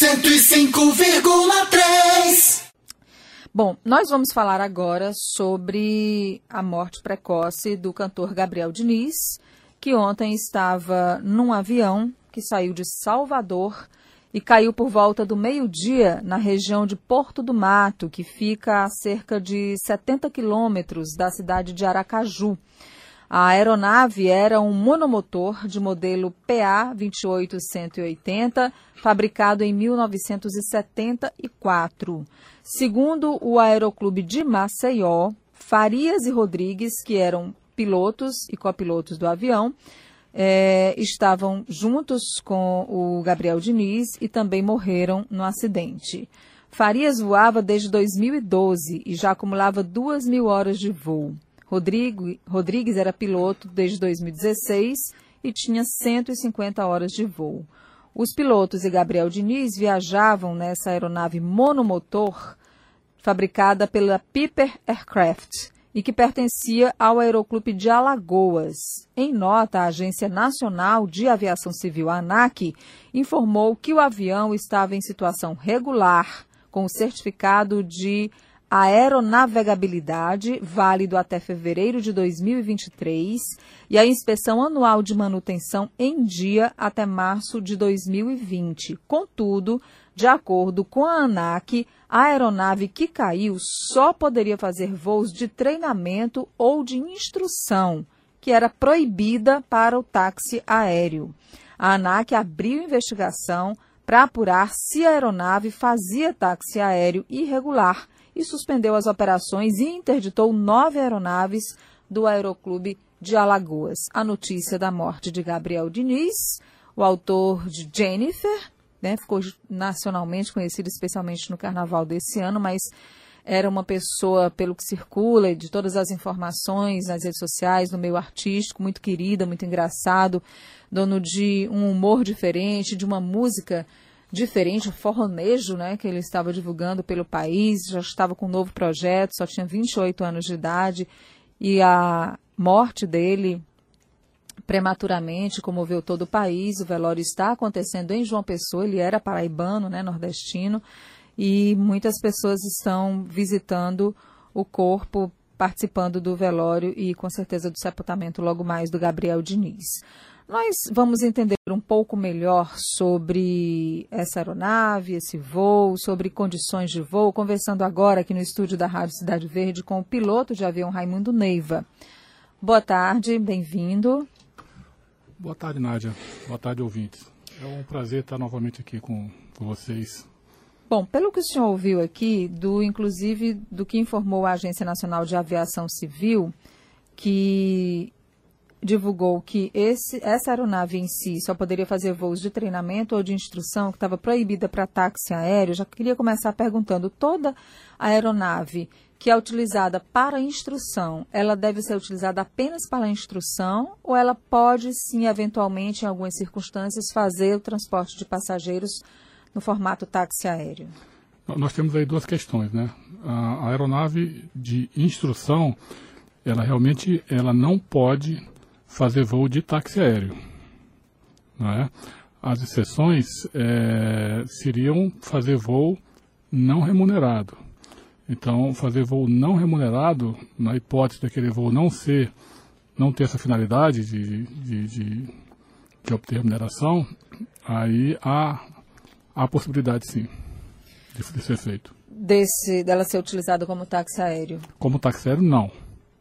105,3. Bom, nós vamos falar agora sobre a morte precoce do cantor Gabriel Diniz, que ontem estava num avião que saiu de Salvador e caiu por volta do meio-dia na região de Porto do Mato, que fica a cerca de 70 quilômetros da cidade de Aracaju. A aeronave era um monomotor de modelo PA-28180, fabricado em 1974. Segundo o Aeroclube de Maceió, Farias e Rodrigues, que eram pilotos e copilotos do avião, é, estavam juntos com o Gabriel Diniz e também morreram no acidente. Farias voava desde 2012 e já acumulava duas mil horas de voo. Rodrigo, Rodrigues era piloto desde 2016 e tinha 150 horas de voo. Os pilotos e Gabriel Diniz viajavam nessa aeronave monomotor fabricada pela Piper Aircraft e que pertencia ao Aeroclube de Alagoas. Em nota, a Agência Nacional de Aviação Civil, ANAC, informou que o avião estava em situação regular, com o certificado de aeronavegabilidade, válido até fevereiro de 2023, e a inspeção anual de manutenção em dia até março de 2020. Contudo, de acordo com a ANAC, a aeronave que caiu só poderia fazer voos de treinamento ou de instrução, que era proibida para o táxi aéreo. A ANAC abriu investigação para apurar se a aeronave fazia táxi aéreo irregular e suspendeu as operações e interditou nove aeronaves do Aeroclube de Alagoas. A notícia da morte de Gabriel Diniz, o autor de Jennifer, né, ficou nacionalmente conhecido, especialmente no carnaval desse ano, mas era uma pessoa, pelo que circula, de todas as informações nas redes sociais, no meio artístico, muito querida, muito engraçado, dono de um humor diferente, de uma música diferente, um forronejo, né, que ele estava divulgando pelo país, já estava com um novo projeto, só tinha 28 anos de idade, e a morte dele prematuramente, comoveu todo o país. O velório está acontecendo em João Pessoa, ele era paraibano, né, nordestino, e muitas pessoas estão visitando o corpo, participando do velório e com certeza do sepultamento logo mais do Gabriel Diniz. Nós vamos entender um pouco melhor sobre essa aeronave, esse voo, sobre condições de voo, conversando agora aqui no estúdio da Rádio Cidade Verde com o piloto de avião Raimundo Neiva. Boa tarde, bem-vindo. Boa tarde, Nádia. Boa tarde, ouvintes. É um prazer estar novamente aqui com, com vocês. Bom, pelo que o senhor ouviu aqui, do inclusive do que informou a Agência Nacional de Aviação Civil, que divulgou que esse, essa aeronave em si só poderia fazer voos de treinamento ou de instrução, que estava proibida para táxi aéreo. Já queria começar perguntando: toda a aeronave que é utilizada para instrução, ela deve ser utilizada apenas para instrução ou ela pode sim, eventualmente, em algumas circunstâncias, fazer o transporte de passageiros no formato táxi aéreo? Nós temos aí duas questões, né? A aeronave de instrução, ela realmente ela não pode fazer voo de táxi aéreo, não é? As exceções é, seriam fazer voo não remunerado então, fazer voo não remunerado, na hipótese daquele voo não ser, não ter essa finalidade de, de, de, de obter remuneração, aí há, há possibilidade sim de, de ser feito. Desse, dela ser utilizada como táxi aéreo? Como táxi aéreo, não.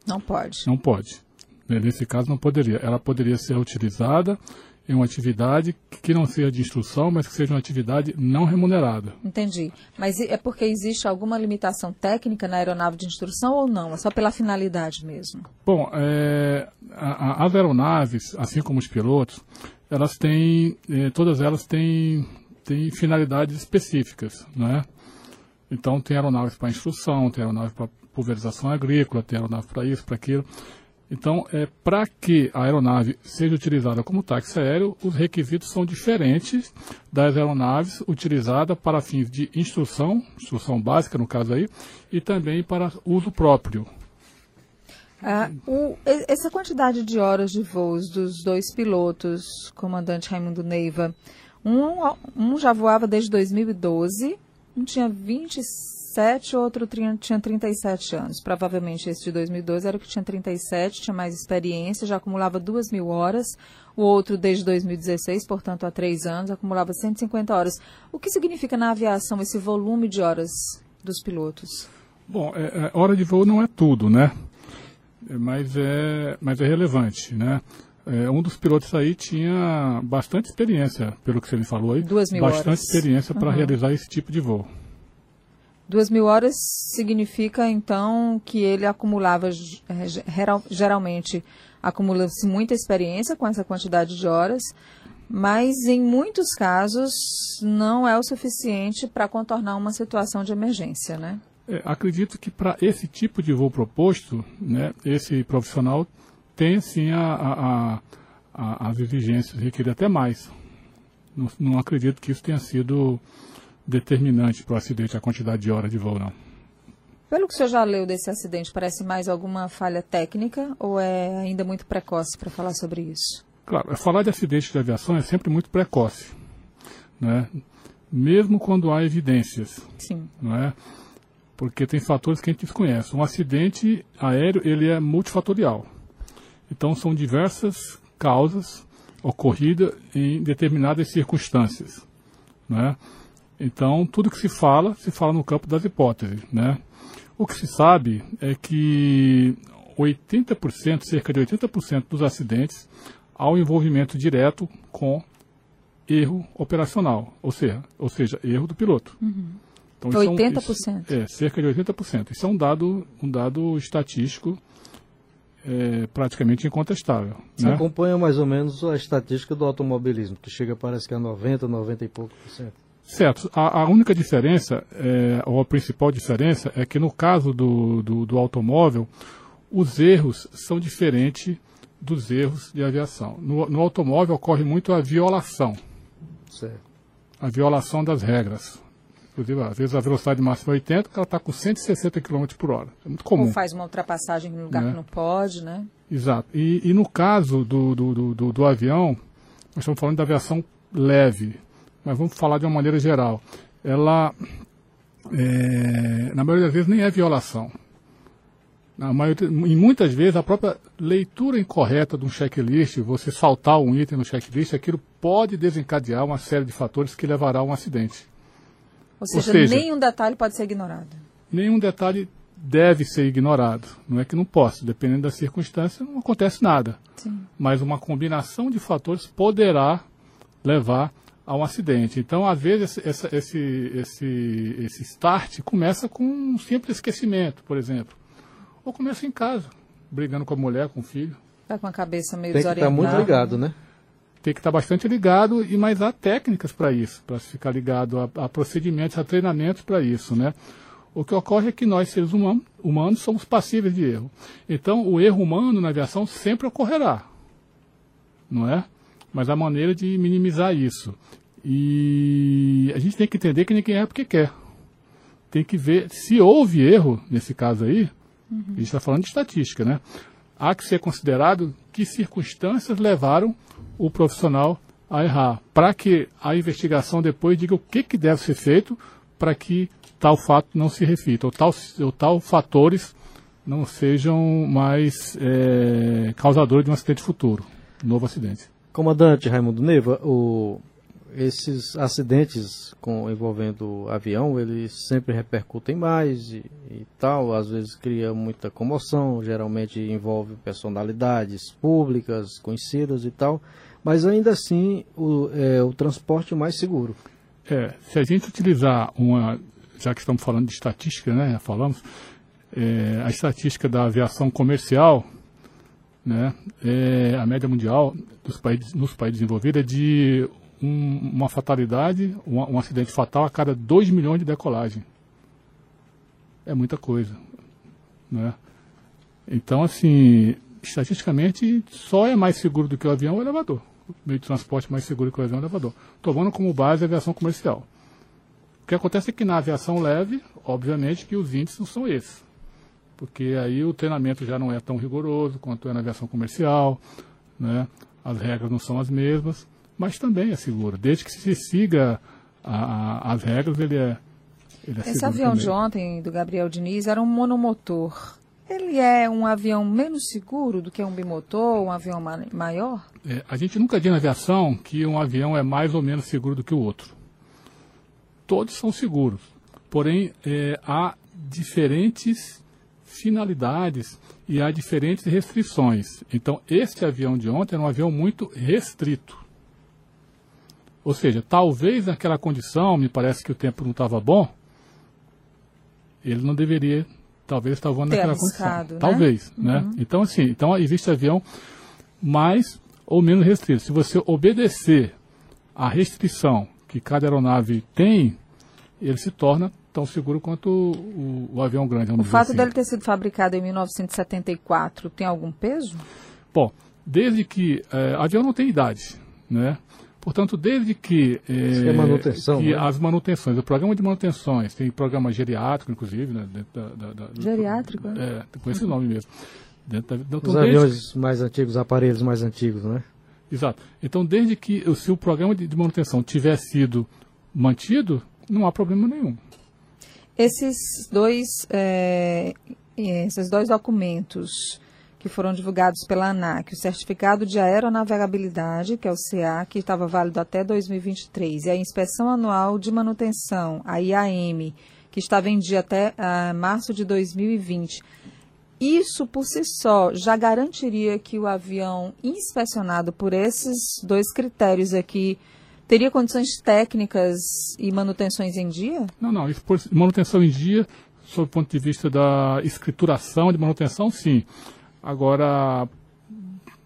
Não pode? Não pode. Nesse caso, não poderia. Ela poderia ser utilizada em uma atividade que não seja de instrução, mas que seja uma atividade não remunerada. Entendi. Mas é porque existe alguma limitação técnica na aeronave de instrução ou não? É só pela finalidade mesmo? Bom, é, a, a, as aeronaves, assim como os pilotos, elas têm, é, todas elas têm, têm finalidades específicas, né? Então tem aeronaves para instrução, tem aeronave para pulverização agrícola, tem aeronave para isso, para aquilo. Então, é, para que a aeronave seja utilizada como táxi aéreo, os requisitos são diferentes das aeronaves utilizadas para fins de instrução, instrução básica no caso aí, e também para uso próprio. Ah, o, essa quantidade de horas de voos dos dois pilotos, comandante Raimundo Neiva, Um, um já voava desde 2012, um tinha 27, outro tinha 37 anos. Provavelmente esse de 2012 era o que tinha 37, tinha mais experiência, já acumulava 2 mil horas. O outro desde 2016, portanto há três anos, acumulava 150 horas. O que significa na aviação esse volume de horas dos pilotos? Bom, é, é, hora de voo não é tudo, né? É, mas é, mas é relevante, né? É, um dos pilotos aí tinha bastante experiência, pelo que você me falou aí. Duas mil bastante horas. experiência para Uhum. realizar esse tipo de voo. Duas mil horas significa, então, que ele acumulava, geral- geralmente, acumula-se muita experiência com essa quantidade de horas, mas em muitos casos não é o suficiente para contornar uma situação de emergência, né? É, acredito que para esse tipo de voo proposto, né, esse profissional tem sim a, a- a- as exigências, requer até mais. Não, não acredito que isso tenha sido determinante para o acidente, a quantidade de horas de voo, não. Pelo que o senhor já leu desse acidente, parece mais alguma falha técnica ou é ainda muito precoce para falar sobre isso? Claro, falar de acidente de aviação é sempre muito precoce, né? mesmo quando há evidências. Sim. não é? Porque tem fatores que a gente desconhece. Um acidente aéreo ele é multifatorial. Então são diversas causas ocorridas em determinadas circunstâncias, né? Então tudo que se fala se fala no campo das hipóteses, né? O que se sabe é que 80%, cerca de 80% dos acidentes há um envolvimento direto com erro operacional, ou seja, ou seja, erro do piloto. Então, isso é um- 80%. isso- É, cerca de 80%. Isso é um dado, um dado estatístico é, praticamente incontestável. Você Né? acompanha mais ou menos a estatística do automobilismo, que chega parece que a 90, 90 e pouco por cento. Certo. A, a única diferença, é, ou a principal diferença, é que no caso do, do, do automóvel, os erros são diferentes dos erros de aviação. No, no automóvel ocorre muito a violação, Certo. a violação das regras. Inclusive, às vezes a velocidade máxima é 80, ela está com 160 km por hora. É muito comum. Ou faz uma ultrapassagem em lugar Né? que não pode, né? Exato. E, e no caso do, do, do, do- avião, nós estamos falando da aviação leve, mas vamos falar de uma maneira geral. Ela, é, na maioria das vezes, nem é violação. Na maioria, em muitas vezes, a própria leitura incorreta de um checklist, você saltar um item no checklist, aquilo pode desencadear uma série de fatores que levará a um acidente. Ou seja, seja- nenhum detalhe pode ser ignorado. nenhum detalhe deve ser ignorado. Não é que não possa, dependendo da circunstância, não acontece nada. Sim. Mas uma combinação de fatores poderá levar a um acidente. Então, às vezes, esse, essa- esse, esse, esse start começa com um simples esquecimento, por exemplo. Ou começa em casa, brigando com a mulher, com o filho. Tá com a cabeça meio Tem estar desorientada. muito ligado, né? Tem que estar bastante ligado, e mas há técnicas para isso, para ficar ligado a, a procedimentos, a treinamentos para isso, né? O que ocorre é que nós, seres humanos, humanos, somos passíveis de erro. Então, o erro humano na aviação sempre ocorrerá, não é? Mas há maneira de minimizar isso. E a gente tem que entender que ninguém erra porque quer. Tem que ver se houve erro, nesse caso aí, a gente está falando de estatística, né? Há que ser considerado que circunstâncias levaram o profissional a errar, para que a investigação depois diga o que, que deve ser feito para que tal fato não se repita, ou tal, ou tal fatores não sejam mais eh, causadores de um acidente futuro, novo acidente. Comandante Raimundo Neiva, o- esses acidentes com, envolvendo avião, eles sempre repercutem mais e, e tal, às vezes cria muita comoção, geralmente envolve personalidades públicas, conhecidas e tal, mas ainda assim o, é o transporte mais seguro. É, se a gente utilizar uma, já que estamos falando de estatística, né, já falamos, é, a estatística da aviação comercial, né, é, a média mundial dos países, nos países desenvolvidos é de um- uma fatalidade, um, um acidente fatal a cada 2 milhões de decolagem. É muita coisa. Né? Então, assim, estatisticamente, só é mais seguro do que o avião o elevador. O meio de transporte mais seguro que o avião é o elevador. Tomando como base a aviação comercial. O que acontece é que na aviação leve, obviamente que os índices não são esses. Porque aí o treinamento já não é tão rigoroso quanto é na aviação comercial, né? as regras não são as mesmas. mas também é seguro. Desde que se siga a, a, as regras, ele é, ele é Esse avião também. de ontem, do Gabriel Diniz, era um monomotor. Ele é um avião menos seguro do que um bimotor, um avião ma maior? É, a gente nunca diz na aviação que um avião é mais ou menos seguro do que o outro. Todos são seguros. Porém, é, há diferentes finalidades e há diferentes restrições. Então, este avião de ontem era um avião muito restrito. Ou seja, talvez naquela condição, me parece que o tempo não estava bom, ele não deveria, talvez, estar voando naquela arriscado, condição. né? Talvez, né? Então, assim, então existe avião mais ou menos restrito. Se você obedecer à restrição que cada aeronave tem, ele se torna tão seguro quanto o, o avião grande. O fato assim. dele ter sido fabricado em 1974 tem algum peso? Bom, desde que eh, avião não tem idade, né? Portanto, desde que, eh, é manutenção, que né? as manutenções, o programa de manutenções, tem programa geriátrico, inclusive, né? dentro da, da- da- Geriátrico, né? É, com esse nome mesmo. Dentro da, então, Os desde- aviões mais antigos, aparelhos mais antigos, né? Exato. Então, desde que se o programa de, de manutenção tiver sido mantido, não há problema nenhum. Esses dois, é, esses dois documentos que foram divulgados pela ANAC, o certificado de aeronavegabilidade, que é o CA, que estava válido até 2023, e a inspeção anual de manutenção, a IAM, que estava em dia até ah, março de 2020. Isso por si só já garantiria que o avião inspecionado por esses dois critérios aqui teria condições técnicas e manutenções em dia? Não, não. Manutenção em dia, sob o ponto de vista da escrituração de manutenção, sim. Agora,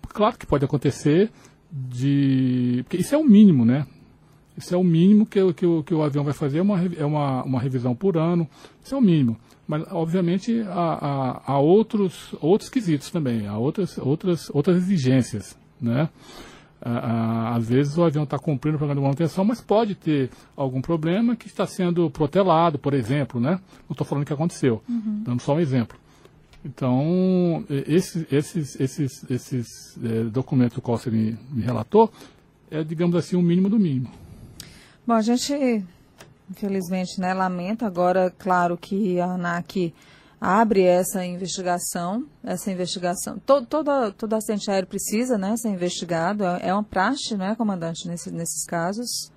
claro que pode acontecer de. Porque isso é o mínimo, né? Isso é o mínimo que, o- que, o, que o avião vai fazer, é uma, é uma, uma revisão por ano. Isso é o mínimo. Mas, obviamente, há, há, há outros, outros quesitos também, há outras, outras, outras exigências, né? Ah, ah, às vezes o avião está cumprindo o programa de manutenção, mas pode ter algum problema que está sendo protelado, por exemplo, né? Não estou falando que aconteceu, dando só um exemplo. Então, esses, esses, esses, esses eh, documentos do qual você me, me relatou é, digamos assim, o mínimo do mínimo. Bom, a gente, infelizmente, né, lamenta. Agora, claro que a ANAC abre essa investigação, essa investigação. Todo, toda, todo acidente aéreo precisa né, ser investigado. É é uma praxe, não é, comandante, nesse, nesses casos?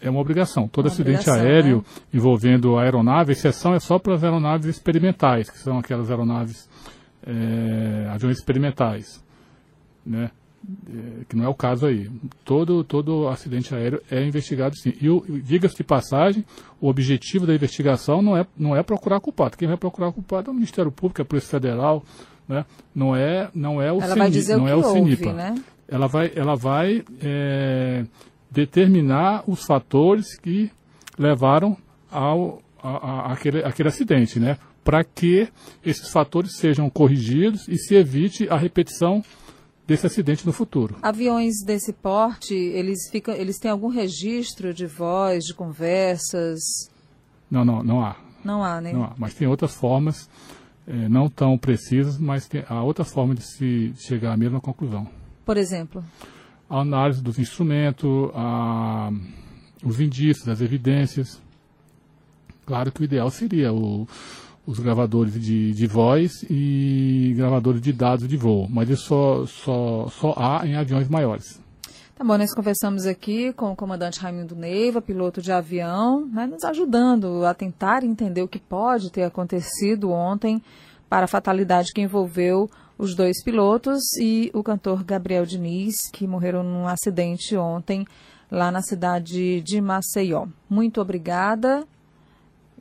É uma obrigação. Todo Uma acidente obrigação, aéreo né? envolvendo a aeronave, a exceção é só para as aeronaves experimentais, que são aquelas aeronaves, eh, aviões experimentais, né? Eh, que não é o caso aí. Todo, todo acidente aéreo é investigado sim. E, diga-se de passagem, o objetivo da investigação não é, não é procurar culpado. Quem vai procurar culpado é o Ministério Público, a Polícia Federal, né? não, é, não é o Ela vai CENI dizer o não é o houve, né? ela vai, ela vai é, determinar os fatores que levaram ao a, a- aquele, aquele acidente, né? Para que esses fatores sejam corrigidos e se evite a repetição desse acidente no futuro. Aviões desse porte, eles, ficam, eles têm algum registro de voz, de conversas? Não, não, não há, Não há, né? não há. Mas tem outras formas, é, não tão precisas, mas tem, há outra forma de se chegar à mesma conclusão. Por exemplo, a análise dos instrumentos, a, os indícios, as evidências. Claro que o ideal seria o- os gravadores de, de voz e gravadores de dados de voo, mas isso só, só, só há em aviões maiores. Tá bom, nós conversamos aqui com o comandante Raimundo Neiva, piloto de avião, né, nos ajudando a tentar entender o que pode ter acontecido ontem para a fatalidade que envolveu os dois pilotos e o cantor Gabriel Diniz, que morreram num acidente ontem lá na cidade de Maceió. Muito obrigada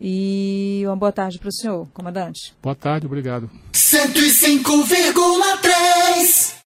e uma boa tarde para o senhor, comandante. Boa tarde, obrigado. 105,3